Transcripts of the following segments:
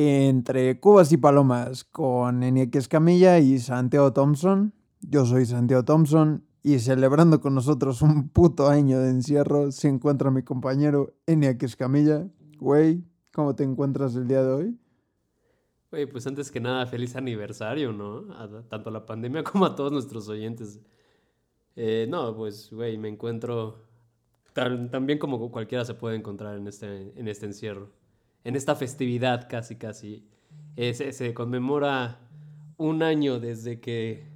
entre Cubas y Palomas con Eniek Escamilla y Santiago Thompson. Yo soy Santiago Thompson y celebrando con nosotros un puto año de encierro se encuentra mi compañero Eniek Escamilla. Güey, ¿cómo te encuentras el día de hoy? Güey, pues antes que nada, feliz aniversario, ¿no? tanto a la pandemia como a todos nuestros oyentes. Eh, no, pues, güey, me encuentro tan, bien como cualquiera se puede encontrar en este, en este encierro. En esta festividad casi, casi. Eh, se, conmemora un año desde que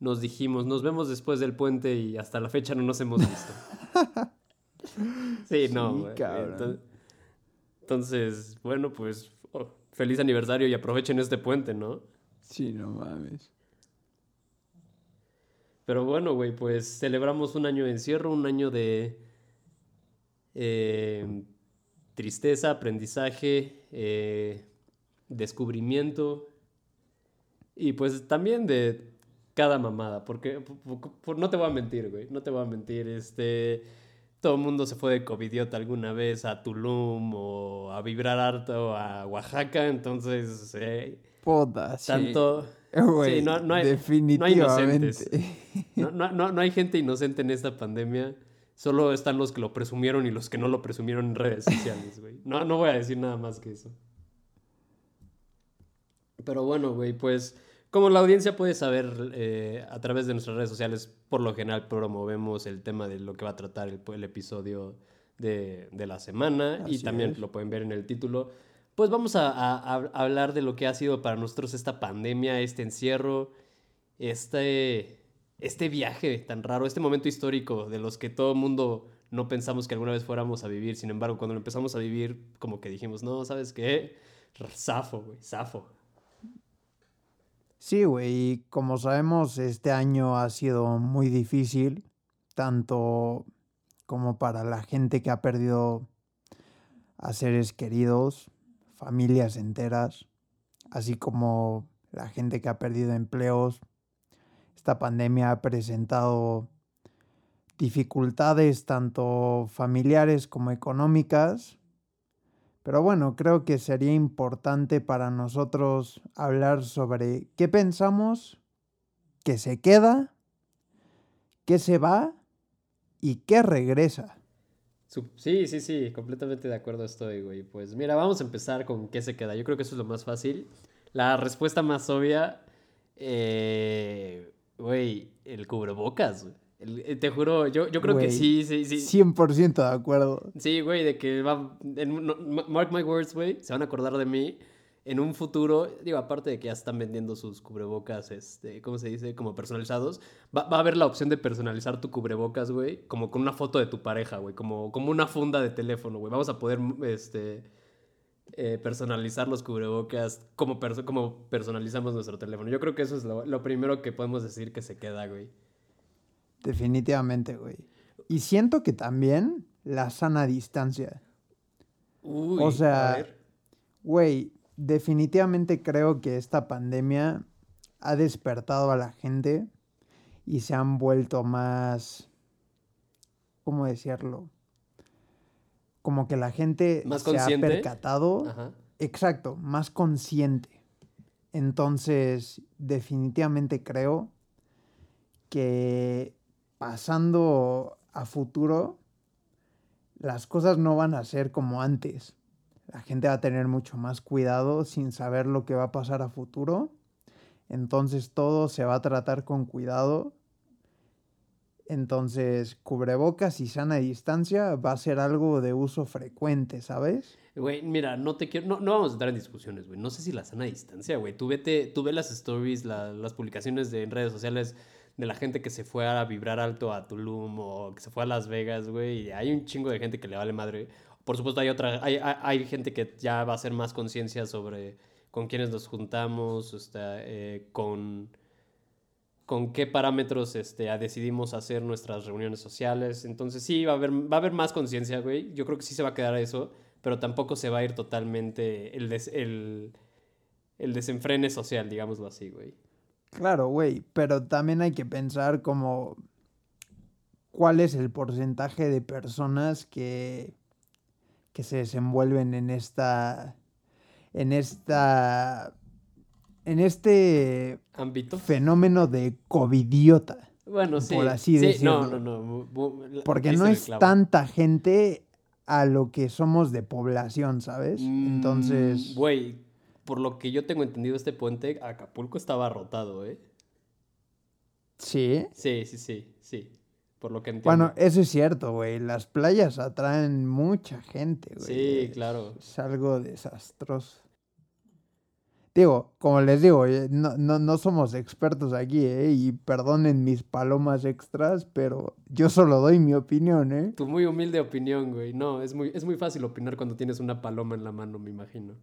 nos dijimos, nos vemos después del puente y hasta la fecha no nos hemos visto. sí, no, güey. Entonces, bueno, pues oh, feliz aniversario y aprovechen este puente, ¿no? Sí, no mames. Pero bueno, güey, pues celebramos un año de encierro, un año de eh, tristeza, aprendizaje, eh, descubrimiento y pues también de cada mamada, porque no te voy a mentir, güey, no te voy a mentir, este, todo el mundo se fue de covidiota alguna vez a Tulum o a Vibrar Harto a Oaxaca, entonces, eh, tanto... sí, no, no, hay, definitivamente. No, no, no, hay gente inocente en esta pandemia. Solo están los que lo presumieron y los que no lo presumieron en redes sociales, güey. No, no voy a decir nada más que eso. Pero bueno, güey, pues como la audiencia puede saber eh, a través de nuestras redes sociales, por lo general promovemos el tema de lo que va a tratar el, episodio de, la semana y también lo pueden ver en el título. Pues vamos a, hablar de lo que ha sido para nosotros esta pandemia, este encierro, este, este viaje tan raro, este momento histórico de los que todo el mundo no pensamos que alguna vez fuéramos a vivir. Sin embargo, cuando lo empezamos a vivir, como que dijimos, no, ¿sabes qué? Zafo, güey, zafo. Sí, güey, como sabemos, este año ha sido muy difícil, tanto como para la gente que ha perdido a seres queridos, familias enteras, así como la gente que ha perdido empleos. Esta pandemia ha presentado dificultades tanto familiares como económicas. Pero bueno, creo que sería importante para nosotros hablar sobre qué pensamos, qué se queda, qué se va y qué regresa. Sí, sí, sí, completamente de acuerdo estoy, güey. Pues mira, vamos a empezar con qué se queda. Yo creo que eso es lo más fácil. La respuesta más obvia, eh, güey, el cubrebocas, güey. Eh, te juro, yo, yo creo que sí, sí, sí. 100% de acuerdo. Sí, güey, de que va. mark my words, güey, se van a acordar de mí en un futuro, digo, aparte de que ya están vendiendo sus cubrebocas, este, ¿cómo se dice? Como personalizados, va, a haber la opción de personalizar tu cubrebocas, güey, como con una foto de tu pareja, güey, como, como una funda de teléfono, güey. Vamos a poder, este, eh, personalizar los cubrebocas como, como personalizamos nuestro teléfono. Yo creo que eso es lo, primero que podemos decir que se queda, güey. Definitivamente, güey. Y siento que también la sana distancia. Uy, o sea, güey, definitivamente creo que esta pandemia ha despertado a la gente y se han vuelto más, ¿cómo decirlo? Como que la gente se ha percatado. Exacto, más consciente. Entonces, definitivamente creo que pasando a futuro, las cosas no van a ser como antes la gente va a tener mucho más cuidado sin saber lo que va a pasar a futuro. Entonces todo se va a tratar con cuidado. Entonces, cubrebocas y sana distancia va a ser algo de uso frecuente, ¿sabes? Güey, mira, no te quiero, no, no, vamos a entrar en discusiones, güey. No sé si la sana distancia, güey. Tú vete, tú las stories, las publicaciones de, en redes sociales de la gente que se fue a vibrar alto a Tulum o que se fue a Las Vegas, güey. Y hay un chingo de gente que le vale madre. Por supuesto, hay otra, hay, hay, gente que ya va a hacer más conciencia sobre con quiénes nos juntamos, este, eh, con, con qué parámetros este, decidimos hacer nuestras reuniones sociales. Entonces sí, va a haber, va a haber más conciencia, güey. Yo creo que sí se va a quedar eso, pero tampoco se va a ir totalmente el, el, el desenfrene social, digámoslo así, güey. Claro, güey, pero también hay que pensar como cuál es el porcentaje de personas que que se desenvuelven en esta, en esta en este ámbito fenómeno de covidiota. Bueno, sí. Por así sí, decirlo. No, no, no. Porque no es tanta gente a lo que somos de población, ¿sabes? Mm, Entonces. Güey, por lo que yo tengo entendido, este puente, Acapulco estaba rotado, ¿eh? Sí. Sí, sí, sí, sí. Por lo que entiendo. Bueno, eso es cierto, güey. Las playas atraen mucha gente, güey. Sí, claro. Es algo desastroso. Digo, como les digo, eh, no, no, no somos expertos aquí, ¿eh? Y perdonen mis palomas extras, pero yo solo doy mi opinión, ¿eh? Tu muy humilde opinión, güey. No, es muy, es muy fácil opinar cuando tienes una paloma en la mano, me imagino.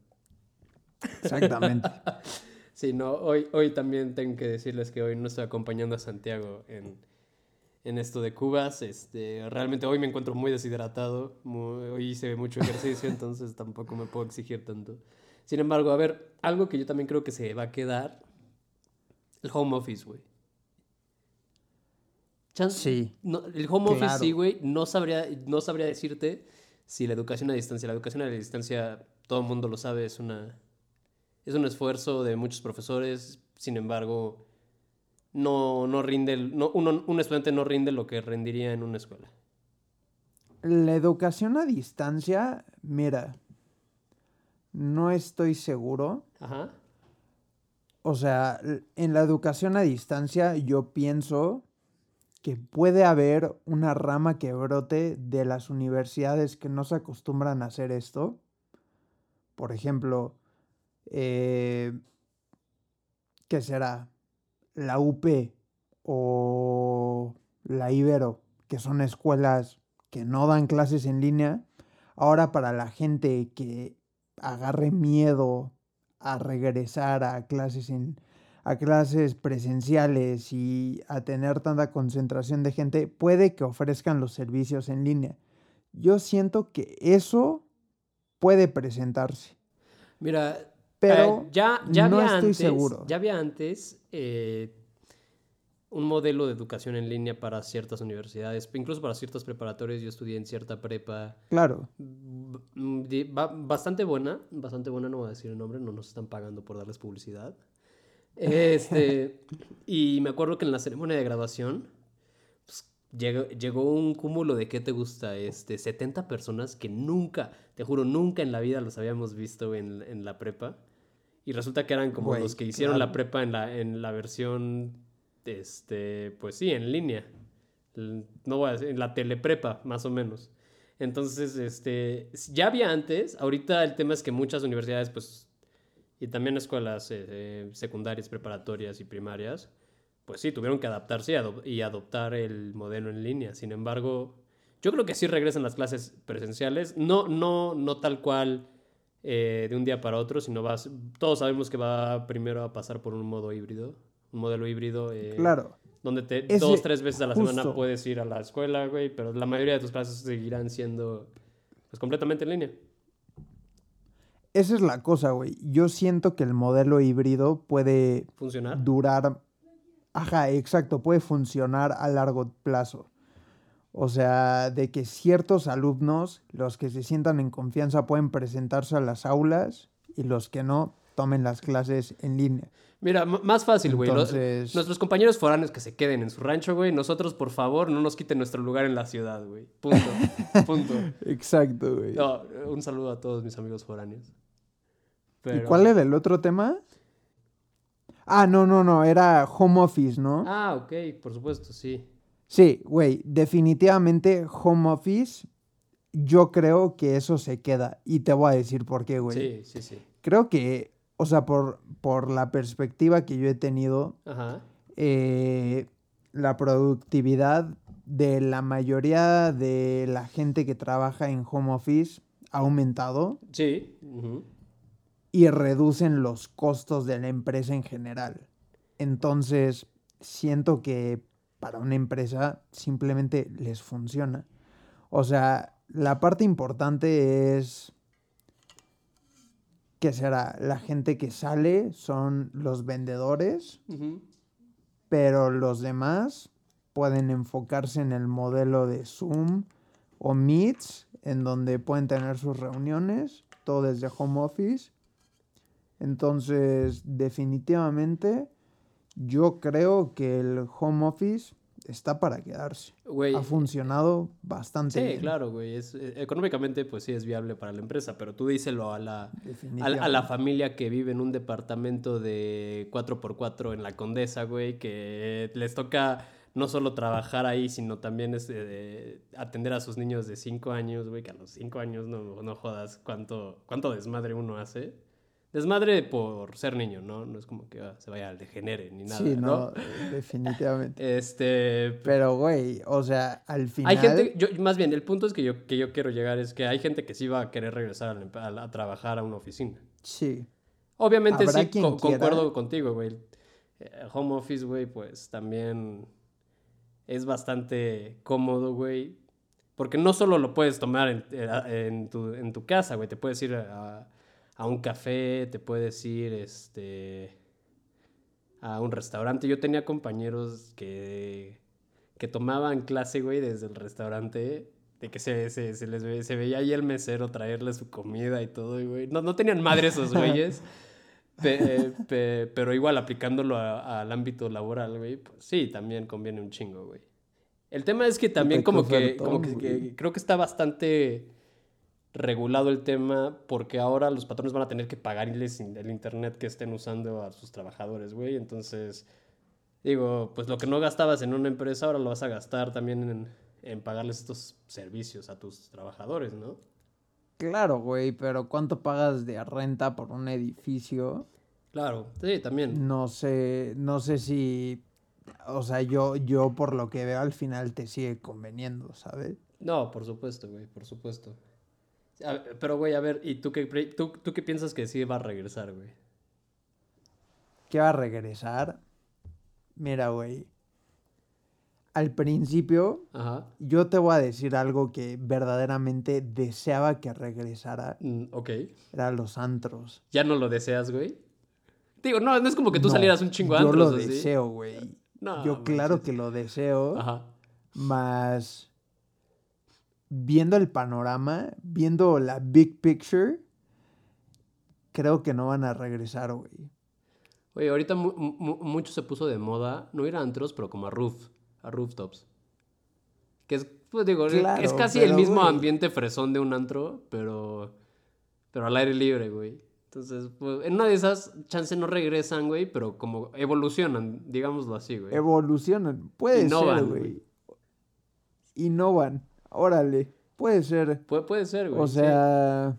Exactamente. sí, no, hoy, hoy también tengo que decirles que hoy no estoy acompañando a Santiago en, en esto de cubas. Este, realmente hoy me encuentro muy deshidratado. hoy hice mucho ejercicio, entonces tampoco me puedo exigir tanto. Sin embargo, a ver, algo que yo también creo que se va a quedar, el home office, güey. sí. el home office, sí, güey. No sabría, no sabría decirte si la educación a distancia, la educación a distancia, todo el mundo lo sabe, es una, es un esfuerzo de muchos profesores. Sin embargo, no, no rinde, no, un estudiante no rinde lo que rendiría en una escuela. La educación a distancia, mira, no estoy seguro. Ajá. O sea, en la educación a distancia yo pienso que puede haber una rama que brote de las universidades que no se acostumbran a hacer esto. Por ejemplo, eh, ¿qué será? La UP o la Ibero, que son escuelas que no dan clases en línea. Ahora para la gente que agarre miedo a regresar a clases en a clases presenciales y a tener tanta concentración de gente, puede que ofrezcan los servicios en línea. Yo siento que eso puede presentarse. Mira, pero eh, ya, ya no había estoy antes, seguro. Ya había antes eh, un modelo de educación en línea para ciertas universidades, incluso para ciertos preparatorios. Yo estudié en cierta prepa. Claro. Bastante buena, bastante buena, no voy a decir el nombre, no nos están pagando por darles publicidad. Este, y me acuerdo que en la ceremonia de graduación pues, llegó, llegó, un cúmulo de, ¿qué te gusta? Este, 70 personas que nunca, te juro, nunca en la vida los habíamos visto en, en la prepa. Y resulta que eran como los que hicieron la prepa en la, en la versión este, pues sí, en línea. No voy a decir, en la teleprepa, más o menos. Entonces, este, ya había antes, ahorita el tema es que muchas universidades, pues, y también escuelas eh, eh, secundarias, preparatorias y primarias, pues sí, tuvieron que adaptarse y, adoptar el modelo en línea. Sin embargo, yo creo que sí regresan las clases presenciales, no, no, no tal cual eh, de un día para otro, sino vas, todos sabemos que va primero a pasar por un modo híbrido, un modelo híbrido. Eh, claro. Donde te, dos, tres veces a la semana puedes ir a la escuela, güey, pero la mayoría de tus clases seguirán siendo pues, completamente en línea. Esa es la cosa, güey. Yo siento que el modelo híbrido puede funcionar. Durar. Ajá, exacto, puede funcionar a largo plazo. O sea, de que ciertos alumnos, los que se sientan en confianza, pueden presentarse a las aulas y los que no, tomen las clases en línea. Mira, más fácil, güey. Nuestros compañeros foráneos que se queden en su rancho, güey. Nosotros, por favor, no nos quiten nuestro lugar en la ciudad, güey. Punto. Punto. Exacto, güey. un saludo a todos mis amigos foráneos. ¿Y cuál era el otro tema? Ah, no, no, no. Era home office, ¿no? Ah, ok. Por supuesto, sí. Sí, güey. Definitivamente home office. Yo creo que eso se queda. Y te voy a decir por qué, güey. Sí, sí, sí. Creo que o sea, por, por la perspectiva que yo he tenido, eh, la productividad de la mayoría de la gente que trabaja en home office ha aumentado. Sí. Y reducen los costos de la empresa en general. Entonces, siento que para una empresa simplemente les funciona. O sea, la parte importante es que será la gente que sale son los vendedores, pero los demás pueden enfocarse en el modelo de Zoom o Meets, en donde pueden tener sus reuniones, todo desde home office, Entonces, definitivamente, yo creo que el home office está para quedarse. ha funcionado bastante sí, claro, güey. Es, eh, económicamente, pues sí es viable para la empresa, pero tú díselo a la, a, la familia que vive en un departamento de 4x4 en la Condesa, güey, que les toca no solo trabajar ahí, sino también es, eh, atender a sus niños de 5 años, güey, que a los 5 años no, no jodas cuánto, cuánto desmadre uno hace. Desmadre por ser niño, ¿no? No es como que ah, se vaya al degenere ni nada. Sí, no, definitivamente. Este. Pero, güey, o sea, al final. Hay gente, yo, más bien, el punto es que yo, que yo quiero llegar es que hay gente que sí va a querer regresar a, trabajar a una oficina. Sí. Obviamente sí, concuerdo contigo, güey. Eh, home office, güey, pues también es bastante cómodo, güey. Porque no solo lo puedes tomar en, eh, en, tu, en tu casa, güey. Te puedes ir a a un café, te puedes ir este, a un restaurante. Yo tenía compañeros que, que tomaban clase, güey, desde el restaurante. De que se, se, les ve, se veía ahí el mesero traerle su comida y todo, güey. No, no tenían madre esos güeyes. pero igual aplicándolo al ámbito laboral, güey, pues sí, también conviene un chingo, güey. El tema es que también como que, como que creo que está bastante regulado el tema porque ahora los patrones van a tener que pagarles el internet que estén usando a sus trabajadores, güey. Entonces, digo, pues lo que no gastabas en una empresa ahora lo vas a gastar también en, en pagarles estos servicios a tus trabajadores, ¿no? Claro, güey, pero ¿cuánto pagas de renta por un edificio? Claro, sí, también. No sé, no sé si, o sea, yo, yo por lo que veo al final te sigue conveniendo, ¿sabes? No, por supuesto, güey, por supuesto pero, güey, a ver, ¿y tú qué, tú, tú qué piensas que sí va a regresar, güey? ¿Qué va a regresar? Mira, güey. Al principio, yo te voy a decir algo que verdaderamente deseaba que regresara. Mm, ok. Era los antros. ¿Ya no lo deseas, güey? Digo, no, no es como que tú salieras un chingo antros. Yo lo deseo, güey. yo claro que lo deseo. Ajá. Más viendo el panorama, viendo la big picture, creo que no van a regresar, güey. Oye, ahorita mucho se puso de moda, no ir a antros, pero como a roof, a rooftops. Que es, pues digo, es casi el mismo ambiente fresón de un antro, pero, pero al aire libre, güey. Entonces, pues, en una de esas, chances no regresan, güey, pero como evolucionan, digámoslo así, güey. Evolucionan, puede ser, güey. Innovan. Órale, puede ser. puede ser, güey. O sea,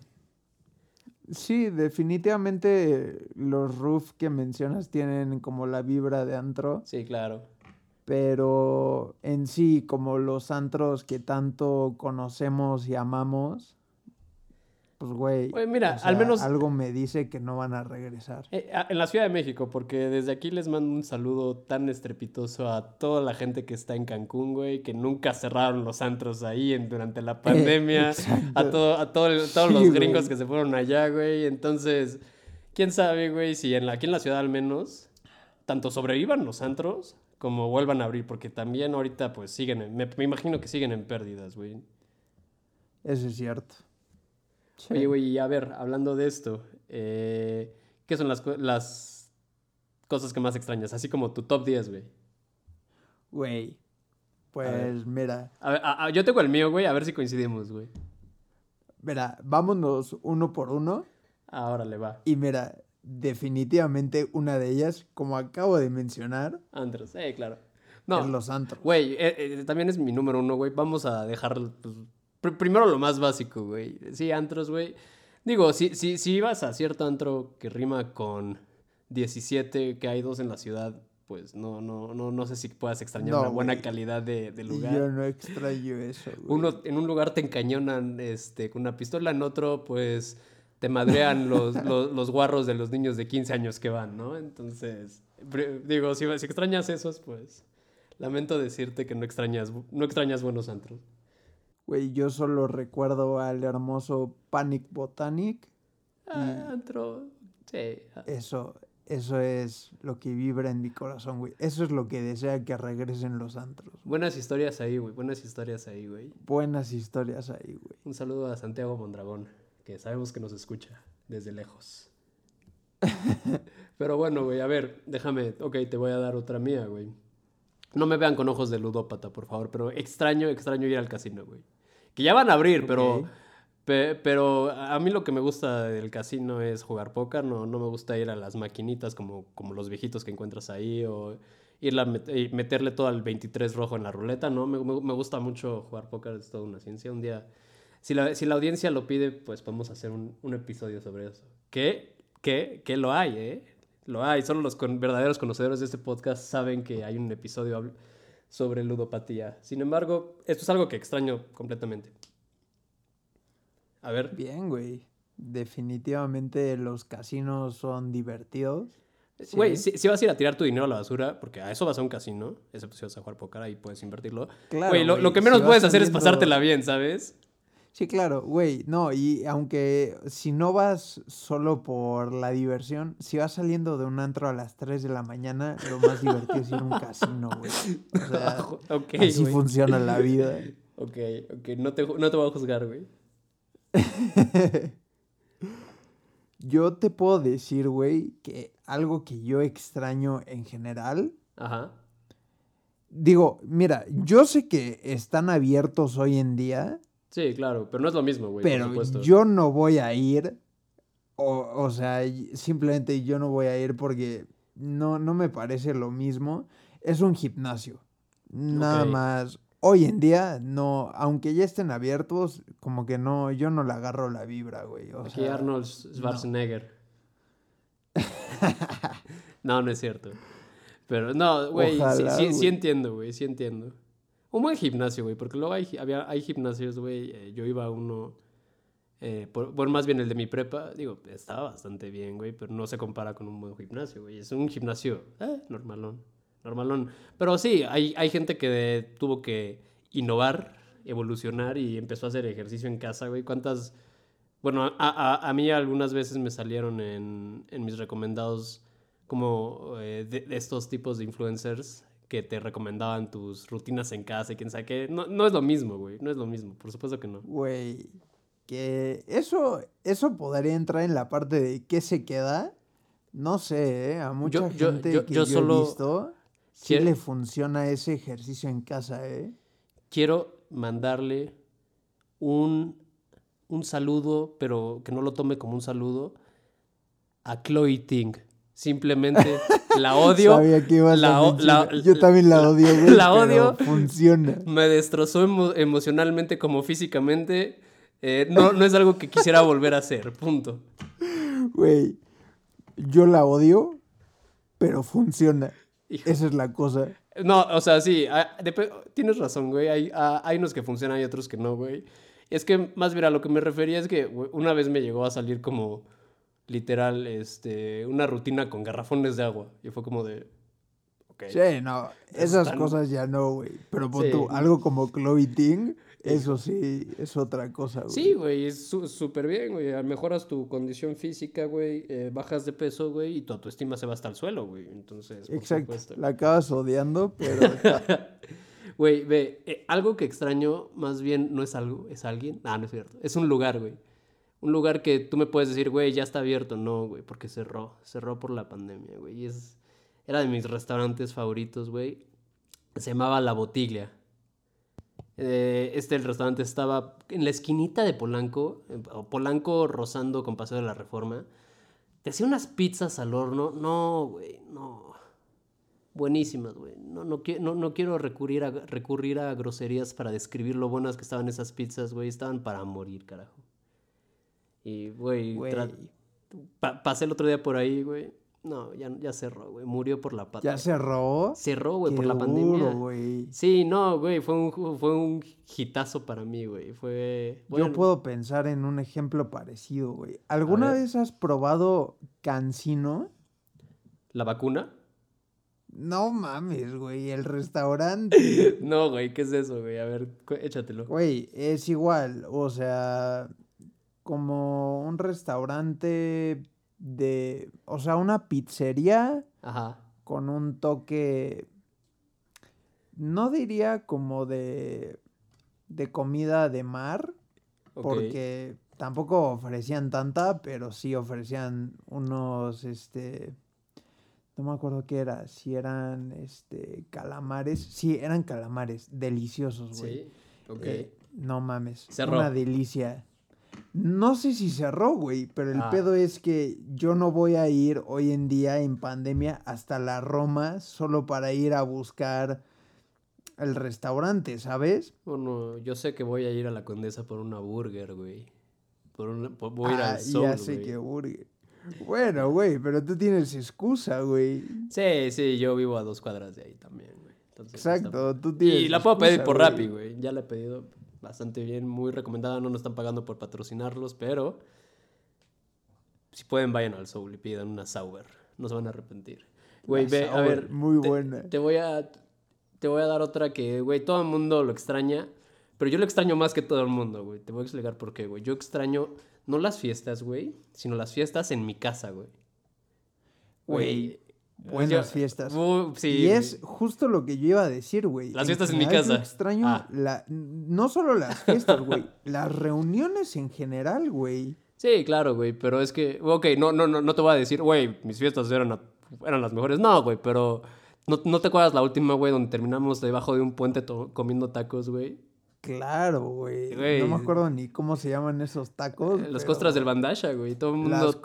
sí. definitivamente los roof que mencionas tienen como la vibra de antro. Sí, claro. Pero en sí, como los antros que tanto conocemos y amamos, pues, güey. mira, al menos. Algo me dice que no van a regresar. Eh, en la Ciudad de México, porque desde aquí les mando un saludo tan estrepitoso a toda la gente que está en Cancún, güey, que nunca cerraron los antros ahí en, durante la pandemia. a, todo, a todos los gringos que se fueron allá, güey. Entonces, quién sabe, güey, si en aquí en la ciudad al menos, tanto sobrevivan los antros como vuelvan a abrir, porque también ahorita, pues siguen, me, me imagino que siguen en pérdidas, güey. Eso es cierto. Oye, güey, a ver, hablando de esto, eh, ¿qué son las, las cosas que más extrañas? Así como tu top 10, güey. Güey, pues mira. A ver, yo tengo el mío, güey, a ver si coincidimos, güey. Mira, vámonos uno por uno. Ahora le va. Y mira, definitivamente una de ellas, como acabo de mencionar. Antros, eh, claro. No. Los antros. Güey, eh, eh, también es mi número uno, güey. Vamos a dejar pues, primero lo más básico, güey. Sí, antros, güey. Digo, si, si, si ibas a cierto antro que rima con 17, que hay dos en la ciudad, pues no, no, no, no sé si puedas extrañar una buena calidad de, lugar. Yo no extraño eso, güey. Uno, en un lugar te encañonan este, con una pistola, en otro, pues te madrean los, los, guarros de los niños de 15 años que van, ¿no? Entonces, digo, si, si extrañas esos, pues lamento decirte que no extrañas, no extrañas buenos antros. Güey, yo solo recuerdo al hermoso Panic Botanic. Ah, antro. Sí. Eso, eso es lo que vibra en mi corazón, güey. Eso es lo que desea que regresen los antros. Buenas historias ahí, güey. Buenas historias ahí, güey. Buenas historias ahí, güey. Un saludo a Santiago Mondragón, que sabemos que nos escucha desde lejos. Pero bueno, güey, a ver, déjame, ok, te voy a dar otra mía, güey. No me vean con ojos de ludópata, por favor, pero extraño, extraño ir al casino, güey. Que ya van a abrir, pero pero a mí lo que me gusta del casino es jugar póker, no, no me gusta ir a las maquinitas como, como los viejitos que encuentras ahí o ir a meterle todo al 23 rojo en la ruleta, ¿no? Me, me, gusta mucho jugar póker, es toda una ciencia. Un día, si la, si la audiencia lo pide, pues podemos hacer un, un episodio sobre eso. ¿Qué? ¿Qué? ¿Qué lo hay, eh? Lo hay, solo los con, verdaderos conocedores de este podcast saben que hay un episodio sobre ludopatía. Sin embargo, esto es algo que extraño completamente. A ver. Bien, güey. Definitivamente los casinos son divertidos. Güey, si, vas a ir a tirar tu dinero a la basura, porque a eso vas a un casino, excepto si vas a jugar póker, ahí puedes invertirlo. Claro. Güey, lo, que menos puedes hacer es pasártela bien, ¿sabes? Sí, claro, güey, no, y aunque si no vas solo por la diversión, si vas saliendo de un antro a las 3 de la mañana, lo más divertido es ir a un casino, güey. O sea, así funciona la vida. Ok, ok, no te, no te voy a juzgar, güey. yo te puedo decir, güey, que algo que yo extraño en general. Ajá. Digo, mira, yo sé que están abiertos hoy en día. Sí, claro, pero no es lo mismo, güey. Pero yo no voy a ir. O, o, sea, simplemente yo no voy a ir porque no, no me parece lo mismo. Es un gimnasio. Nada más hoy en día, no, aunque ya estén abiertos, como que no, yo no le agarro la vibra, güey. Aquí Arnold Schwarzenegger. No. no, es cierto. Pero no, güey, sí, sí, entiendo, güey, sí entiendo. Un buen gimnasio, güey, porque luego hay, había, hay gimnasios, güey, eh, yo iba a uno, eh, por, más bien el de mi prepa, digo, estaba bastante bien, güey, pero no se compara con un buen gimnasio, güey. Es un gimnasio, eh, normalón normalón. Pero sí, hay, hay gente que tuvo que innovar, evolucionar y empezó a hacer ejercicio en casa, güey. ¿Cuántas...? Bueno, a, a, mí algunas veces me salieron en, en mis recomendados como eh, de, estos tipos de influencers que te recomendaban tus rutinas en casa y quién sabe qué. No, no es lo mismo, güey. No es lo mismo. Por supuesto que no. Güey, que eso, eso podría entrar en la parte de qué se queda. No sé, ¿eh? A mucha gente que yo, solo... he visto Sí le funciona ese ejercicio en casa, ¿eh? Quiero mandarle un, un saludo, pero que no lo tome como un saludo, a Chloe Ting. Simplemente la odio. Sabía que ibas a Yo también la odio, güey. La odio. funciona. Me destrozó emocionalmente como físicamente. Eh, no, no es algo que quisiera volver a hacer. Punto. Güey, yo la odio, pero funciona. Esa es la cosa. No, o sea, sí, tienes razón, güey. Hay, hay unos que funcionan y otros que no, güey. Es que, más bien, a lo que me refería es que una vez me llegó a salir como, literal, este, una rutina con garrafones de agua. Y fue como de... Sí, no, esas cosas ya no, güey. Pero tú, algo como Chloe Ting eso sí, es otra cosa, güey. Sí, güey, es súper bien, güey. Mejoras tu condición física, güey. Eh, bajas de peso, güey, y tu autoestima se va hasta el suelo, güey. Entonces, Exacto. La acabas odiando, pero. Güey, ve, eh, algo que extraño, más bien, no es algo, es alguien. Ah, no es cierto. Es un lugar, güey. Un lugar que tú me puedes decir, güey, ya está abierto. No, güey, porque cerró. Cerró por la pandemia, güey. Y es. Era de mis restaurantes favoritos, güey. Se llamaba La Botiglia. Eh, este el restaurante estaba en la esquinita de Polanco, Polanco rozando con Paseo de la Reforma. Te hacía unas pizzas al horno. No, güey, no. Buenísimas, güey. No, no, no, quiero recurrir a, recurrir a groserías para describir lo buenas que estaban esas pizzas, güey. Estaban para morir, carajo. Y, güey, pasé el otro día por ahí, güey. No, ya, ya cerró, güey. Murió por la pata. ¿Ya cerró? Cerró, güey, por la pandemia. güey. Sí, no, güey. Fue un, fue un hitazo para mí, güey. Fue. Yo puedo pensar en un ejemplo parecido, güey. ¿Alguna vez has probado Cancino? ¿La vacuna? No mames, güey. El restaurante. no, güey. ¿Qué es eso, güey? A ver, échatelo. Güey, es igual. O sea, como un restaurante de, o sea, una pizzería con un toque, no diría como de, de comida de mar, porque tampoco ofrecían tanta, pero sí ofrecían unos, este, no me acuerdo qué era, si eran, este, calamares, sí, eran calamares, deliciosos, güey. Sí, ok. Eh, no mames, cerró. una delicia. No sé si cerró, güey, pero el ah. pedo es que yo no voy a ir hoy en día en pandemia hasta la Roma solo para ir a buscar el restaurante, ¿sabes? Bueno, yo sé que voy a ir a la Condesa por una burger, güey. Por voy a ir al ah, Soul, Ya sé que burger. Bueno, güey, pero tú tienes excusa, güey. Sí, sí, yo vivo a dos cuadras de ahí también, güey. Exacto, tú tienes. Y la puedo pedir por Rappi, güey. Ya la he pedido bastante bien, muy recomendada. No nos están pagando por patrocinarlos, pero si pueden, vayan al Soul y pidan una Sauber. No se van a arrepentir. Güey, ve, a ver. Muy buena. Te voy a te voy a dar otra que, güey, todo el mundo lo extraña, pero yo lo extraño más que todo el mundo, güey. Te voy a explicar por qué, güey. Yo extraño no las fiestas, güey, sino las fiestas en mi casa, güey. Güey. Buenas fiestas. sí, y es justo lo que yo iba a decir, güey. Las fiestas en, mi casa. Extraño ah. la, no solo las fiestas, güey. las reuniones en general, güey. Sí, claro, güey. Pero es que, ok, no, no, no, no te voy a decir, güey, mis fiestas eran, eran las mejores. No, güey, pero ¿No, ¿No, te acuerdas la última, güey, donde terminamos debajo de un puente comiendo tacos, güey? Claro, güey. No me acuerdo ni cómo se llaman esos tacos. Eh, las costras del Bandasha, güey. Todo el mundo,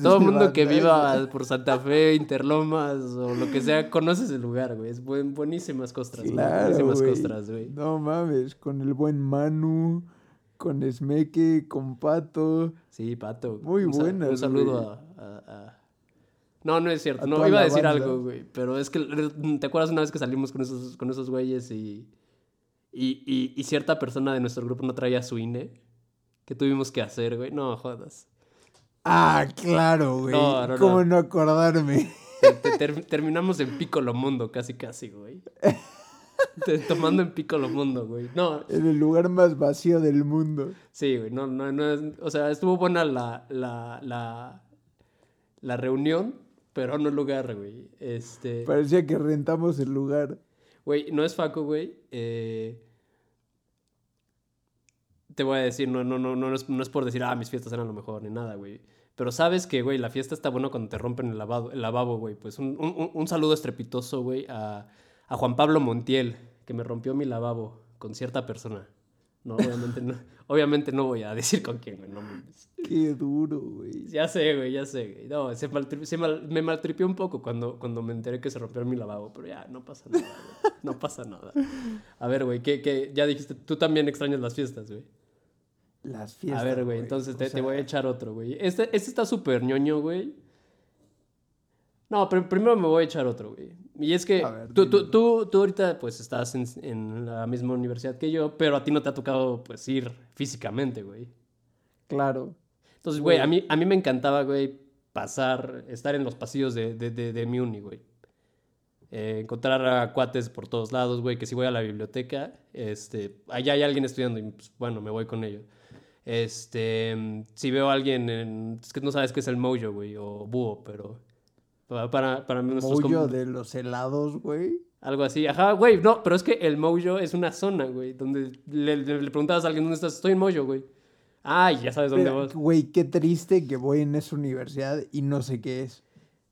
todo el mundo que viva por Santa Fe, Interlomas o lo que sea, conoce ese lugar, güey. Es buen, buenísimas costras, claro, buenísimas costras, güey. No mames, con el buen Manu, con Esmeque, con Pato. Sí, Pato. Muy buena. Un saludo a no, no es cierto. no, iba a decir algo, güey. Pero es que, ¿te acuerdas una vez que salimos con esos, con esos güeyes y, y, y, cierta persona de nuestro grupo no traía su INE? ¿Qué tuvimos que hacer, güey? No, jodas. Ah, claro, güey. No, ¿Cómo no acordarme? terminamos en Piccolo Mundo, casi, casi, güey. Tomando en Piccolo Mundo, güey. No. En el lugar más vacío del mundo. Sí, güey. No, no, no. O sea, estuvo buena la, la, la, la reunión, pero no el lugar, güey. Este... Parecía que rentamos el lugar. Güey, no es Faco, güey. Eh... Te voy a decir, no, no, no, no, es, no es por decir, ah, mis fiestas eran lo mejor, ni nada, güey. Pero sabes que, güey, la fiesta está buena cuando te rompen el, lavado, el lavabo, güey. Pues un, un, un, saludo estrepitoso, güey, a, a Juan Pablo Montiel, que me rompió mi lavabo con cierta persona. No, obviamente no, obviamente no voy a decir con quién, güey. No Qué duro, güey. Ya sé, güey, ya sé, güey. No, se, se mal, me maltripió un poco cuando, cuando me enteré que se rompió mi lavabo, pero ya, no pasa nada, güey. No pasa nada. A ver, güey, ¿qué, qué? ya dijiste, tú también extrañas las fiestas, güey. Las fiestas. A ver, güey, entonces te, te, voy a echar otro, güey. Este, este está súper ñoño, güey. No, pero primero me voy a echar otro, güey. Y es que tú, tú, tú, tú, ahorita pues estás en, en, la misma universidad que yo, pero a ti no te ha tocado pues ir físicamente, güey. Claro. Entonces, güey, a mí, a mí me encantaba, güey, pasar, estar en los pasillos de, de, de, de mi uni, güey. Eh, encontrar a cuates por todos lados, güey, que si voy a la biblioteca, este, allá hay alguien estudiando y pues, bueno, me voy con ellos. Este, si veo a alguien en, es que no sabes qué es el mojo, güey, o búho, pero para, para Mojo de los helados, güey. Algo así. Ajá, güey. No, pero es que el Mojo es una zona, güey. Donde le, le, preguntabas a alguien dónde estás. Estoy en Mojo, güey. Ay, ya sabes dónde vas. Güey, qué triste que voy en esa universidad y no sé qué es.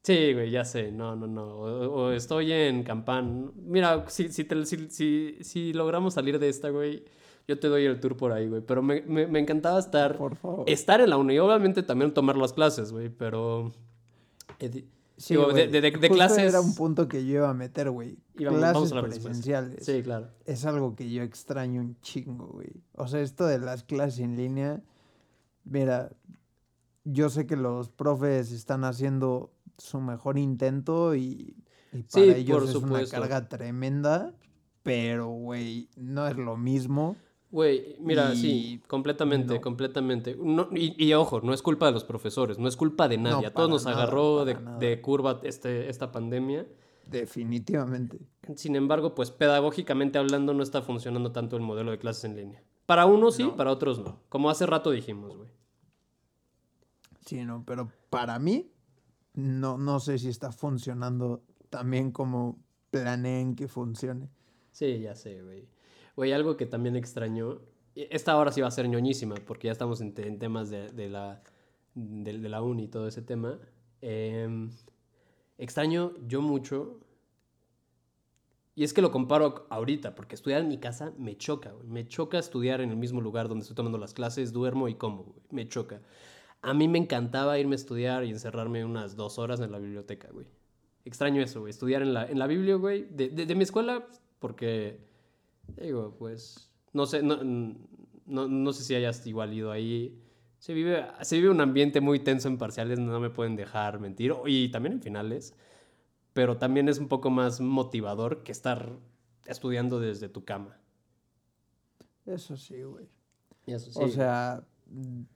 Sí, güey, ya sé. No, no, no. O, estoy en Campán. Mira, si, si, si, si, logramos salir de esta, güey, yo te doy el tour por ahí, güey. Pero me, me, me encantaba estar... Por favor. Estar en la uni. Obviamente también tomar las clases, güey. Pero... Sí, de, de, clases. Era un punto que yo iba a meter, güey. Clases presenciales. Sí, claro. Es algo que yo extraño un chingo, güey. O sea, esto de las clases en línea. Mira, yo sé que los profes están haciendo su mejor intento y, para ellos es una carga tremenda. Pero, güey, no es lo mismo. Güey, mira, sí, completamente, completamente. y, ojo, no es culpa de los profesores, no es culpa de nadie. a todos nos agarró de, curva este, esta pandemia. Definitivamente. Sin embargo, pues pedagógicamente hablando no está funcionando tanto el modelo de clases en línea. Para unos sí, para otros no. Como hace rato dijimos, güey. Sí, no, pero para mí no, no sé si está funcionando también como planeen que funcione. Sí, ya sé, güey. Güey, algo que también extraño esta hora sí va a ser ñoñísima, porque ya estamos en, temas de, la, de, la uni y todo ese tema. Em, extraño yo mucho, y es que lo comparo ahorita, porque estudiar en mi casa me choca, Me choca estudiar en el mismo lugar donde estoy tomando las clases, duermo y como, Me choca. A mí me encantaba irme a estudiar y encerrarme unas dos horas en la biblioteca, güey. Extraño eso, güey. Estudiar en la, en la biblia, güey. De, de, mi escuela, porque, digo, pues, no sé, no, no, no, sé si hayas igual ido ahí. Se vive, se vive un ambiente muy tenso en parciales, no me pueden dejar mentir. Y también en finales. Pero también es un poco más motivador que estar estudiando desde tu cama. Eso sí, güey. O sea,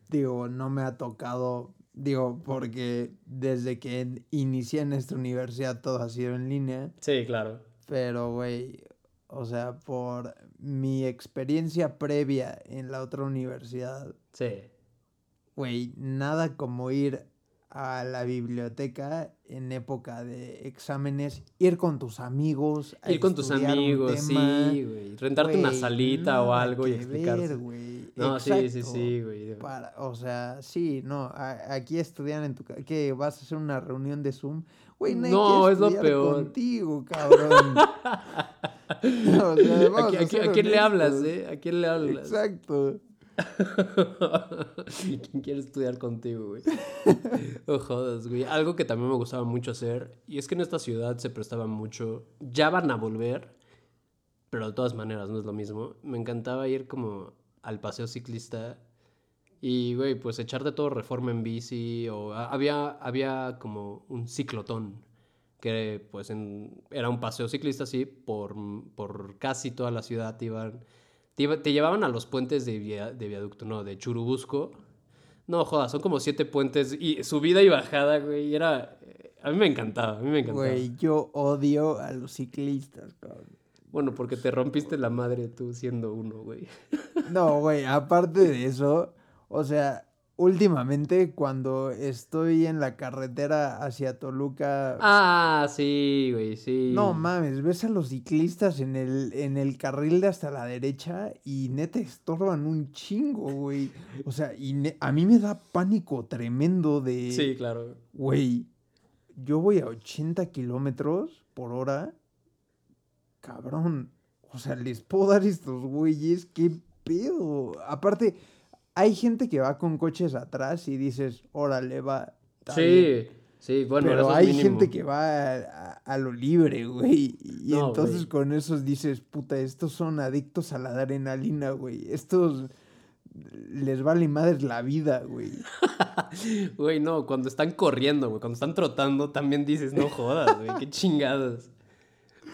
digo, no me ha tocado, digo, porque desde que inicié en esta universidad todo ha sido en línea. Sí, claro. Pero, güey, o sea, por mi experiencia previa en la otra universidad. Sí. Güey, nada como ir a la biblioteca en época de exámenes, ir con tus amigos. ir con tus amigos, sí, güey. Rentarte una salita o algo y explicar. No, sí, sí, sí, güey. o sea, sí, no, aquí estudian en tu que vas a hacer una reunión de Zoom. Güey, no, es lo peor. contigo, cabrón. ¿A, quién le hablas, eh? ¿A quién le hablas? Exacto. ¿Quién quiere estudiar contigo, güey? Oh, jodas, güey. Algo que también me gustaba mucho hacer, y es que en esta ciudad se prestaba mucho. Ya van a volver, pero de todas maneras no es lo mismo. Me encantaba ir como al paseo ciclista y, güey, pues echarte todo reforma en bici, o había, había como un ciclotón que pues era un paseo ciclista así por, por casi toda la ciudad iban te, llevaban a los puentes de, de viaducto, no, de Churubusco. No, jodas, son como siete puentes y subida y bajada, güey. Y era. A mí me encantaba, a mí me encantaba. Güey, yo odio a los ciclistas, cabrón. Bueno, porque te rompiste la madre tú siendo uno, güey. No, güey, aparte de eso, o sea, últimamente cuando estoy en la carretera hacia Toluca. Ah, sí, güey, sí. No mames, ves a los ciclistas en el, en el carril de hasta la derecha y neta estorban un chingo, güey. O sea, y a mí me da pánico tremendo de. Sí, claro. Güey, yo voy a 80 kilómetros por hora. Cabrón. O sea, les puedo dar estos güeyes, qué pedo. Aparte hay gente que va con coches atrás y dices, órale, va. Sí, sí, bueno, pero hay gente que va a, lo libre, güey. Y entonces con esos dices, puta, estos son adictos a la adrenalina, güey. Estos les vale madres la vida, güey. Güey, no, cuando están corriendo, güey, cuando están trotando, también dices, no jodas, güey, qué chingados.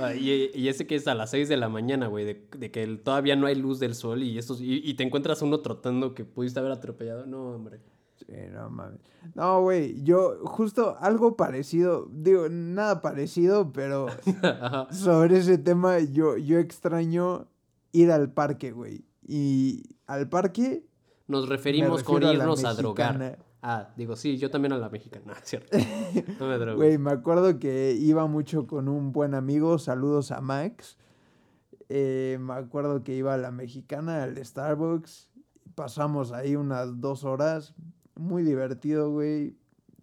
Ah, y, ese que es a las 6 de la mañana, güey, de, que todavía no hay luz del sol y, estos, y, te encuentras uno trotando que pudiste haber atropellado. No, hombre. Sí, no mames. No, güey, yo justo algo parecido, digo, nada parecido, pero sobre ese tema yo, yo extraño ir al parque, güey. Y al parque... Nos referimos con irnos a drogar. Ah, digo, sí, yo también a la mexicana, ¿cierto? No me drogo. Güey, me acuerdo que iba mucho con un buen amigo, saludos a Max. Eh, me acuerdo que iba a la mexicana, al Starbucks. Pasamos ahí unas dos horas. Muy divertido, güey.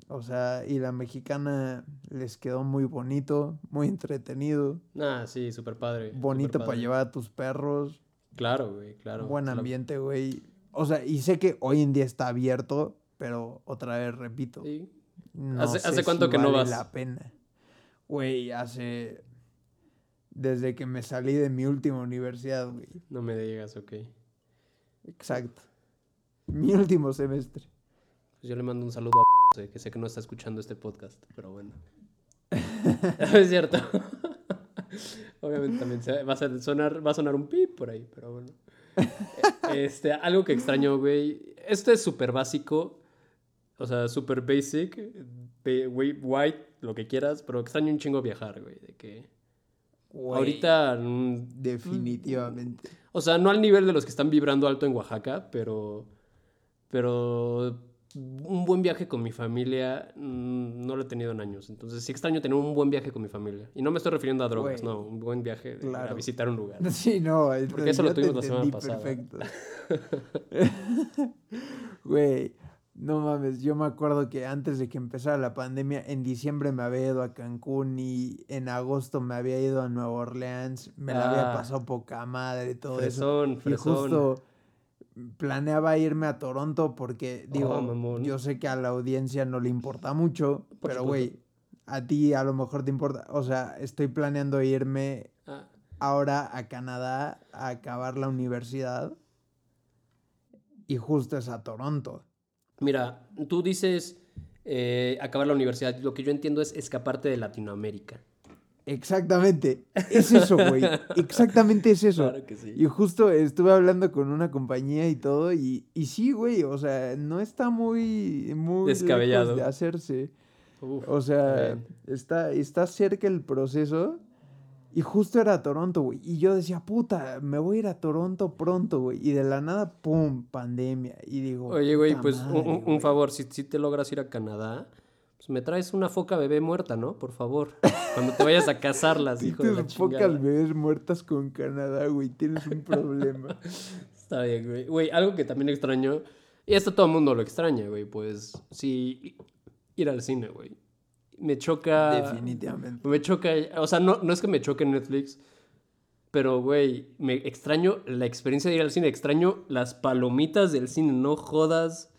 O sea, y la mexicana les quedó muy bonito, muy entretenido. Ah, sí, súper padre. Bonito para llevar a tus perros. Claro, güey, claro. Buen ambiente, güey. O sea, y sé que hoy en día está abierto, pero otra vez repito. ¿Hace, cuánto que no vas? la pena. Güey, hace. Desde que me salí de mi última universidad, güey. No me digas, ok. Exacto. Mi último semestre. Pues yo le mando un saludo a que sé que no está escuchando este podcast, pero bueno. es cierto. Obviamente también va a sonar, va a sonar un pip por ahí, pero bueno. Este, algo que extraño, güey. Esto es súper básico, o sea, super basic, white, lo que quieras, pero extraño un chingo viajar, güey. De que. ahorita. Mm, definitivamente. O sea, no al nivel de los que están vibrando alto en Oaxaca, pero. Pero. un buen viaje con mi familia mm, no lo he tenido en años. Entonces sí extraño tener un buen viaje con mi familia. Y no me estoy refiriendo a drogas, no, un buen viaje a visitar un lugar. Sí, no, porque eso lo tuvimos la semana pasada. Perfecto. Güey, no mames, yo me acuerdo que antes de que empezara la pandemia, en diciembre me había ido a Cancún y en agosto me había ido a Nueva Orleans, me la había ah. pasado poca madre, todo eso. Y justo planeaba irme a Toronto porque, digo, oh, yo sé que a la audiencia no le importa mucho, pero güey, a ti a lo mejor te importa. O sea, estoy planeando irme ah. ahora a Canadá a acabar la universidad y justo es a Toronto. Mira, tú dices eh, acabar la universidad, lo que yo entiendo es escaparte de Latinoamérica. Exactamente. Es eso, güey. Exactamente es eso. Claro que sí. Y justo estuve hablando con una compañía y todo, y, y sí, güey, o sea, no está muy, muy descabellado de hacerse. o sea, está, está cerca el proceso. Y justo era Toronto, güey. Y yo decía, puta, me voy a ir a Toronto pronto, güey. Y de la nada, pum, pandemia. Y digo, oye, güey, pues un, un, favor, si, si te logras ir a Canadá, pues me traes una foca bebé muerta, ¿no? Por favor. Cuando te vayas a casarlas, hijo de la focas bebés muertas con Canadá, güey. Tienes un problema. Está bien, güey. Güey, algo que también extraño, y esto todo el mundo lo extraña, güey, pues sí, ir al cine, güey. Me choca... Definitivamente. Me choca, o sea, no, no es que me choque Netflix, pero, güey, me extraño la experiencia de ir al cine, extraño las palomitas del cine, no jodas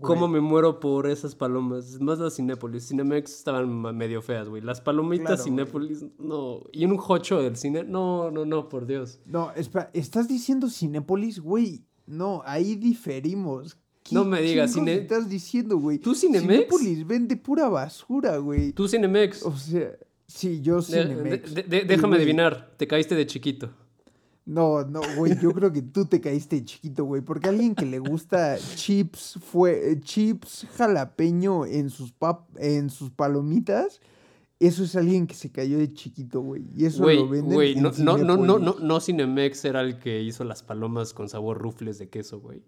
¿Cómo me muero por esas palomas? Más las Cinépolis. Cinemex estaban medio feas, güey. Las palomitas Cinépolis, no. Y un jocho del cine, no, no, no, por Dios. No, espera, ¿estás diciendo Cinépolis, güey? No, ahí diferimos. No me digas, Cine... estás diciendo, güey? ¿Tú Cinemex? Cinépolis vende pura basura, güey. ¿Tú Cinemex? O sea, sí, yo Cinemex. déjame adivinar, te caíste de chiquito. No, no, güey, yo creo que tú te caíste chiquito, güey, porque alguien que le gusta chips fue eh, chips jalapeño en sus pap en sus palomitas, eso es alguien que se cayó de chiquito, güey, y eso lo venden Güey, no, no, no, no, no, no Cinemex era el que hizo las palomas con sabor rufles de queso, güey.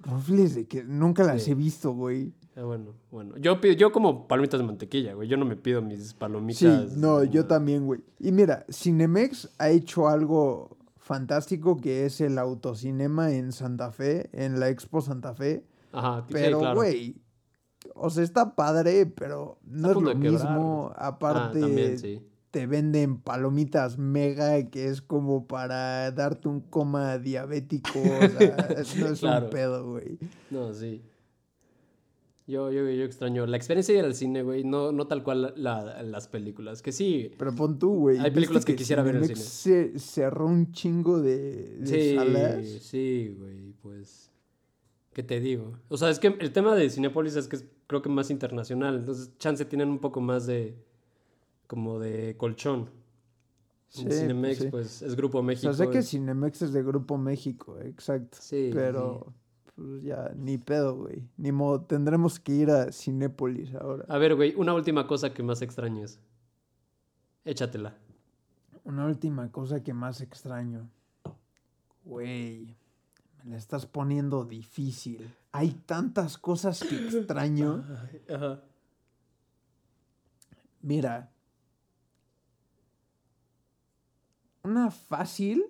Rufles de queso, nunca las he visto, güey. Ah, bueno, bueno. Yo, pido, yo como palomitas de mantequilla, güey. Yo no me pido mis palomitas. Sí, no, yo también, güey. Y mira, Cinemex ha hecho algo fantástico que es el autocinema en Santa Fe, en la Expo Santa Fe. Ajá, Pero, güey, o sea, está padre, pero no es lo mismo. Aparte, ah, te venden palomitas mega que es como para darte un coma diabético. O sea, no es un pedo, güey. No, sí. Yo, yo, yo extraño la experiencia de ir al cine, güey, no, no tal cual las películas, que sí. Pero pon tú, güey. Hay películas que, quisiera ver en el cine. Se cerró un chingo de, sí, Sí, güey, pues... ¿Qué te digo? O sea, es que el tema de Cinepolis es que es creo que más internacional, entonces chance tienen un poco más de... como de colchón. Sí, Cinemex, pues, es Grupo México. O sea, sé que Cinemex es de Grupo México, exacto. Sí. Pero pues ya, ni pedo, güey. Ni modo, tendremos que ir a Cinépolis ahora. A ver, güey, una última cosa que más extrañes. Échatela. Una última cosa que más extraño. Güey, me la estás poniendo difícil. Hay tantas cosas que extraño. Ajá. Mira. Una fácil.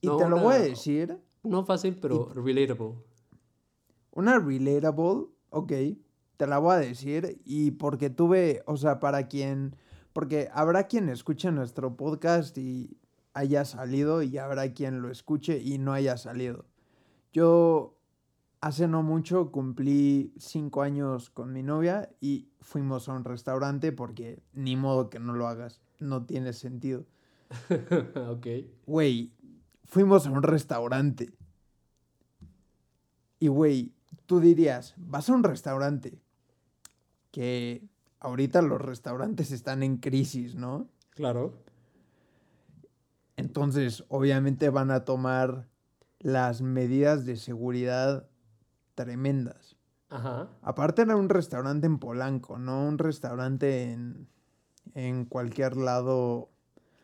Y te lo voy a decir. No fácil, pero relatable. Una relatable, ok, te la voy a decir y porque tuve, o sea, para quien, porque habrá quien escuche nuestro podcast y haya salido y habrá quien lo escuche y no haya salido. Yo hace no mucho cumplí cinco años con mi novia y fuimos a un restaurante porque ni modo que no lo hagas, no tiene sentido. ok. Güey, fuimos a un restaurante. Y güey, tú dirías, vas a un restaurante que ahorita los restaurantes están en crisis, ¿no? Claro. Entonces, obviamente van a tomar las medidas de seguridad tremendas. Ajá. Aparte era un restaurante en Polanco, no un restaurante en, en cualquier lado.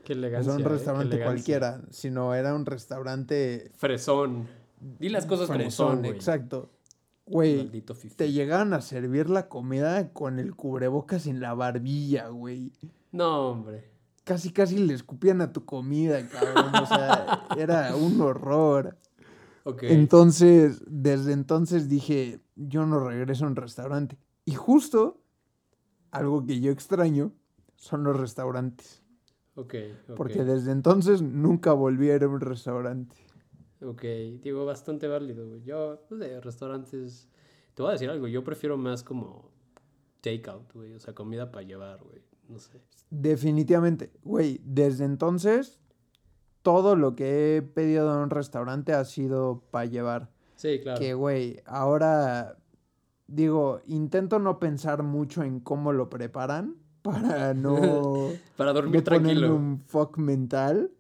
Qué elegancia. No un ¿eh? restaurante cualquiera, sino era un restaurante... Fresón. Di las cosas como son, Exacto. Güey, te llegan a servir la comida con el cubrebocas en la barbilla, güey. No, hombre. Casi, casi le escupían a tu comida, cabrón. O sea, era un horror. Ok. Entonces, desde entonces dije, yo no regreso a un restaurante. Y justo, algo que yo extraño, son los restaurantes. Ok. Porque desde entonces nunca volví a ir a un restaurante. Ok, digo, bastante válido. Yo, no sé, restaurantes. Te voy a decir algo, yo prefiero más como takeout, güey. O sea, comida para llevar, güey. No sé. Definitivamente, güey. Desde entonces, todo lo que he pedido en un restaurante ha sido para llevar. Sí, claro. Que, güey, ahora digo, intento no pensar mucho en cómo lo preparan para no. para dormir tranquilo. un fuck mental.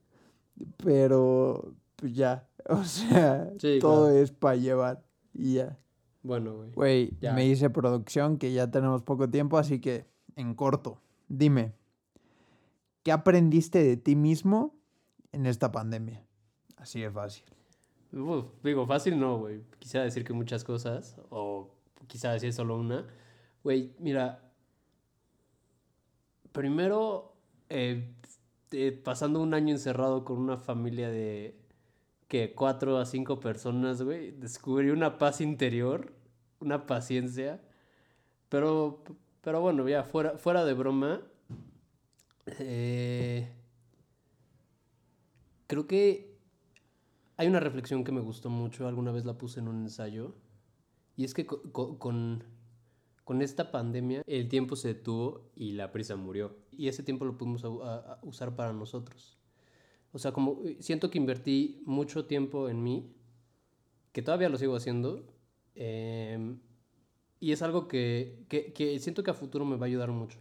Pero, pues ya. O sea, todo es para llevar y ya. Bueno, güey. Güey, me hice producción que ya tenemos poco tiempo, así que en corto, dime, ¿qué aprendiste de ti mismo en esta pandemia? Así de fácil. digo, fácil no, güey. Quisiera decir que muchas cosas, o quizá decir solo una. Güey, mira, primero, eh, pasando un año encerrado con una familia de que cuatro a cinco personas, güey, descubrí una paz interior, una paciencia. Pero, pero bueno, ya fuera, fuera de broma, eh, creo que hay una reflexión que me gustó mucho, alguna vez la puse en un ensayo, y es que con, esta pandemia el tiempo se detuvo y la prisa murió, y ese tiempo lo pudimos usar para nosotros. O sea, como eh, siento que invertí mucho tiempo en mí, que todavía lo sigo haciendo, em, y es algo que, que, siento que a futuro me va a ayudar mucho.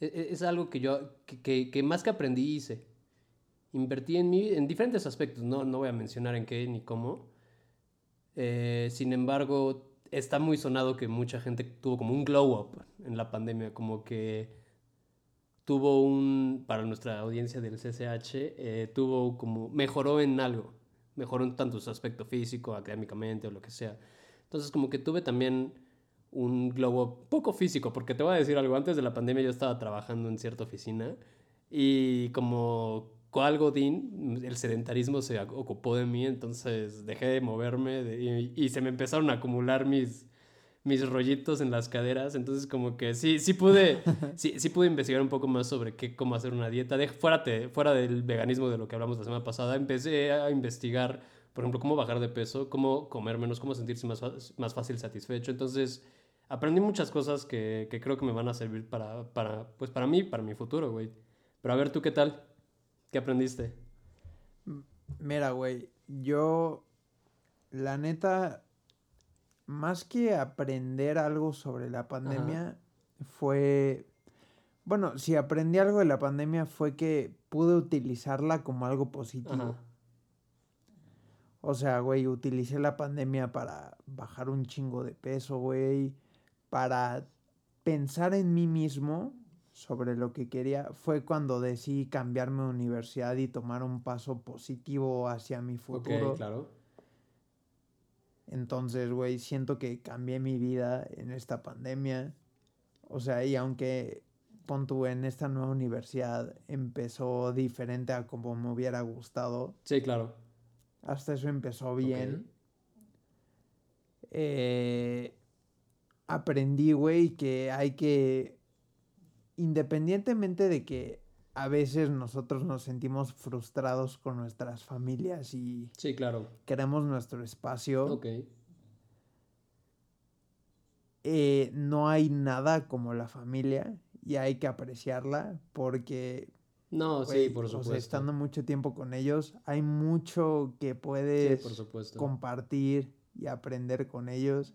E, e, es, algo que yo, que, que, más que aprendí hice. Invertí en mí en diferentes aspectos, no, no voy a mencionar en qué ni cómo. Eh, sin embargo, está muy sonado que mucha gente tuvo como un glow up en la pandemia, como que tuvo un, para nuestra audiencia del CCH, eh, tuvo como, mejoró en algo, mejoró en tanto su aspecto físico, académicamente o lo que sea. Entonces como que tuve también un globo poco físico, porque te voy a decir algo, antes de la pandemia yo estaba trabajando en cierta oficina y como cual Godín, el sedentarismo se ocupó de mí, entonces dejé de moverme y, y se me empezaron a acumular mis mis rollitos en las caderas, entonces como que sí, sí pude, sí, sí pude investigar un poco más sobre qué, cómo hacer una dieta. De, fuera, fuera del veganismo de lo que hablamos la semana pasada, empecé a investigar, por ejemplo, cómo bajar de peso, cómo comer menos, cómo sentirse más, más fácil satisfecho. Entonces aprendí muchas cosas que, que creo que me van a servir para, para, pues para mí, para mi futuro, güey. Pero a ver, ¿tú qué tal? ¿Qué aprendiste? Mira, güey, yo, la neta, más que aprender algo sobre la pandemia, fue... Bueno, si aprendí algo de la pandemia fue que pude utilizarla como algo positivo. O sea, güey, utilicé la pandemia para bajar un chingo de peso, güey, para pensar en mí mismo sobre lo que quería. Fue cuando decidí cambiarme de universidad y tomar un paso positivo hacia mi futuro. Ok, claro. Entonces, güey, siento que cambié mi vida en esta pandemia. O sea, y aunque Pontu en esta nueva universidad empezó diferente a como me hubiera gustado. Sí, claro. Hasta eso empezó bien. Eh, aprendí, güey, que hay que, independientemente de que a veces nosotros nos sentimos frustrados con nuestras familias y sí, claro. queremos nuestro espacio. Eh, no hay nada como la familia y hay que apreciarla porque no, sí, por supuesto. estando mucho tiempo con ellos, hay mucho que puedes compartir y aprender con ellos.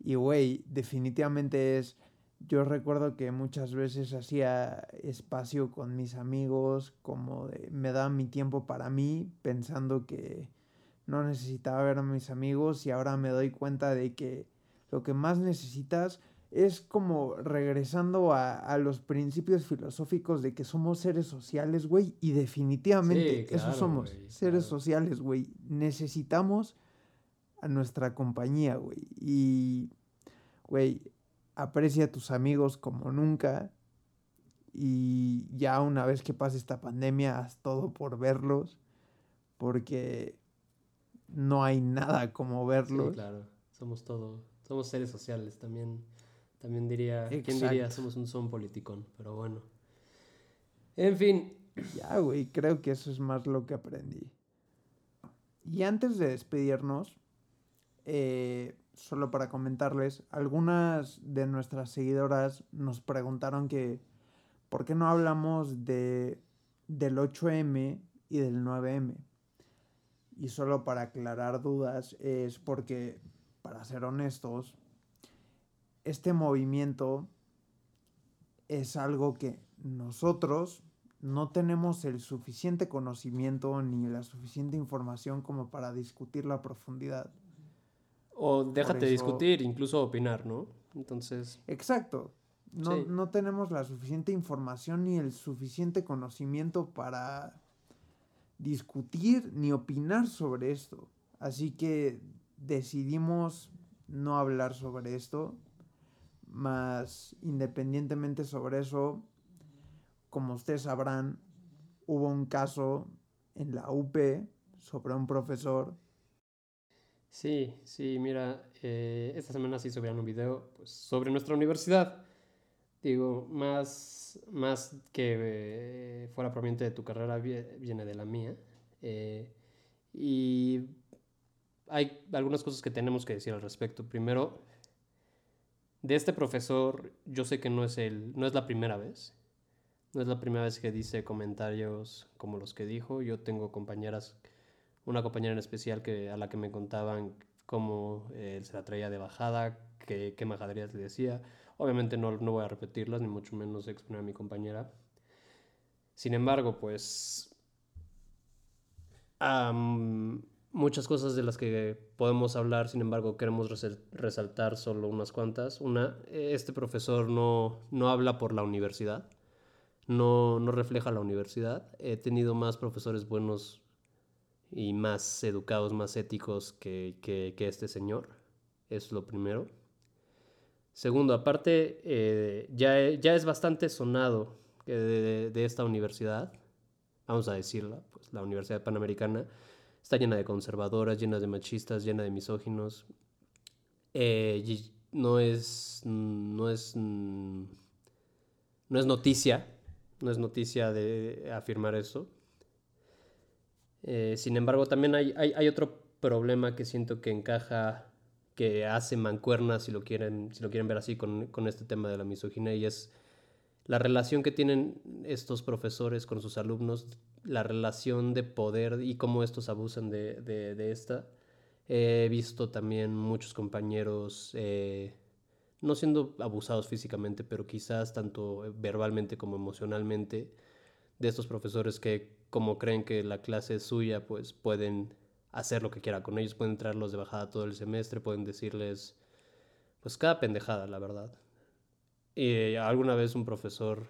Y, güey, definitivamente es yo recuerdo que muchas veces hacía espacio con mis amigos, como de, me daba mi tiempo para mí, pensando que no necesitaba ver a mis amigos y ahora me doy cuenta de que lo que más necesitas es como regresando a, los principios filosóficos de que somos seres sociales, güey, y definitivamente eso somos, seres sociales, güey. Necesitamos a nuestra compañía, güey. Y, güey, aprecia a tus amigos como nunca. Y ya una vez que pase esta pandemia, haz todo por verlos. Porque no hay nada como verlos. Sí, claro. Somos todo. Somos seres sociales. También, también diría. ¿Quién diría? Somos un son politicón. Pero bueno. En fin. Ya, güey. Creo que eso es más lo que aprendí. Y antes de despedirnos, eh, solo para comentarles, algunas de nuestras seguidoras nos preguntaron que por qué no hablamos de, del 8M y del 9M. Y solo para aclarar dudas, es porque, para ser honestos, este movimiento es algo que nosotros no tenemos el suficiente conocimiento ni la suficiente información como para discutir la profundidad. O déjate discutir, incluso opinar, ¿no? Entonces. Exacto. No, no tenemos la suficiente información ni el suficiente conocimiento para discutir ni opinar sobre esto. Así que decidimos no hablar sobre esto. Más independientemente sobre eso, como ustedes sabrán, hubo un caso en la UP sobre un profesor. Sí, sí, mira, eh, esta semana sí subieron un video pues, sobre nuestra universidad. Digo, más, más que eh, fuera proveniente de tu carrera, viene de la mía. Eh, y hay algunas cosas que tenemos que decir al respecto. Primero, de este profesor, yo sé que no es, el, no es la primera vez. No es la primera vez que dice comentarios como los que dijo. Yo tengo compañeras, una compañera en especial que, a la que me contaban cómo eh, se la traía de bajada, qué, qué majaderías le decía. Obviamente no, no voy a repetirlas, ni mucho menos exponer a mi compañera. Sin embargo, pues... muchas cosas de las que podemos hablar, sin embargo, queremos resaltar solo unas cuantas. Una, este profesor no, no habla por la universidad no, no refleja la universidad. He tenido más profesores buenos y más educados, más éticos que, que, este señor. Es lo primero. Segundo, aparte, eh, ya, ya es bastante sonado de, de, esta universidad, vamos a decirla, pues la Universidad Panamericana está llena de conservadoras, llena de machistas, llena de misóginos. Eh, no es, no es, no es noticia no es noticia de afirmar eso. Eh, sin embargo, también hay, hay, otro problema que siento que encaja, que hace mancuernas, si lo quieren, si lo quieren ver así, con, con este tema de la misoginia, y es la relación que tienen estos profesores con sus alumnos, la relación de poder y cómo estos abusan de, de, de esta. He visto también muchos compañeros eh, no siendo abusados físicamente, pero quizás tanto verbalmente como emocionalmente, de estos profesores que como creen que la clase es suya, pues pueden hacer lo que quiera con ellos, pueden traerlos de bajada todo el semestre, pueden decirles, pues cada pendejada, la verdad. Y alguna vez un profesor,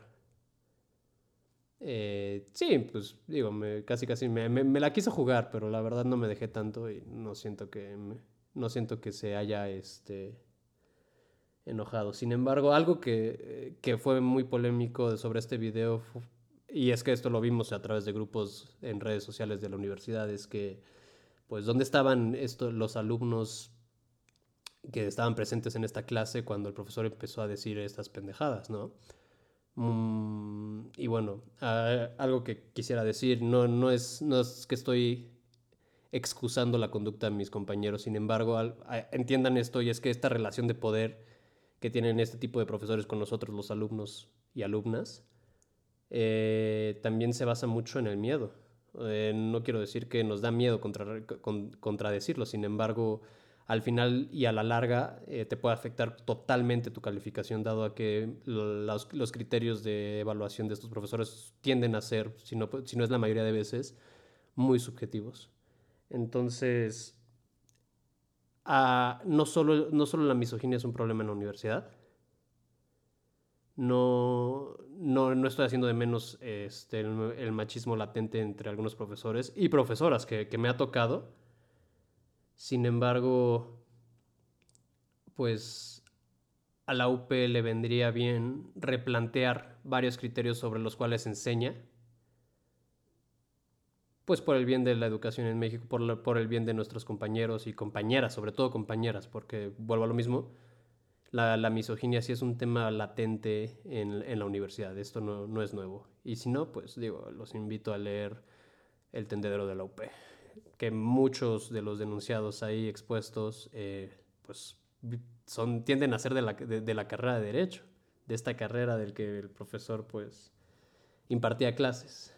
eh, sí, pues digo, me, casi casi me, me, la quiso jugar, pero la verdad no me dejé tanto y no siento que, no siento que se haya, este, enojado. Sin embargo, algo que, que fue muy polémico sobre este video, y es que esto lo vimos a través de grupos en redes sociales de la universidad, es que, pues, ¿dónde estaban estos, los alumnos que estaban presentes en esta clase cuando el profesor empezó a decir estas pendejadas, ¿no? Mm, y bueno, algo que quisiera decir, no, no, es, no es que estoy excusando la conducta de mis compañeros, sin embargo, entiendan esto y es que esta relación de poder que tienen este tipo de profesores con nosotros, los alumnos y alumnas, eh, también se basa mucho en el miedo. Eh, no quiero decir que nos da miedo contra, contradecirlo, sin embargo, al final y a la larga eh, te puede afectar totalmente tu calificación, dado a que los, los, criterios de evaluación de estos profesores tienden a ser, si no, si no es la mayoría de veces, muy subjetivos. Entonces, no, solo, no solo la misoginia es un problema en la universidad, no, no, no estoy haciendo de menos este, el, machismo latente entre algunos profesores y profesoras que, que, me ha tocado. Sin embargo, pues a la UP le vendría bien replantear varios criterios sobre los cuales enseña, pues por el bien de la educación en México, por, por el bien de nuestros compañeros y compañeras, sobre todo compañeras, porque vuelvo a lo mismo, la, la misoginia sí es un tema latente en, en la universidad, esto no, no, es nuevo. Y si no, pues digo, los invito a leer El tendedero de la UP, que muchos de los denunciados ahí expuestos, eh, pues son, tienden a ser de la, de, la carrera de Derecho, de esta carrera del que el profesor pues impartía clases.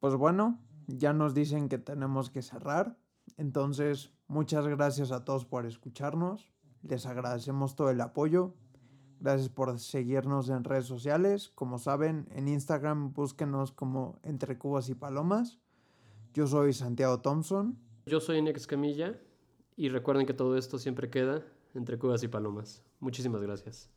Pues bueno, ya nos dicen que tenemos que cerrar. Entonces, muchas gracias a todos por escucharnos. Les agradecemos todo el apoyo. Gracias por seguirnos en redes sociales. Como saben, en Instagram búsquenos como Entre Cubas y Palomas. Yo soy Santiago Thompson. Yo soy Nex Camilla. Y recuerden que todo esto siempre queda entre cubas y palomas. Muchísimas gracias.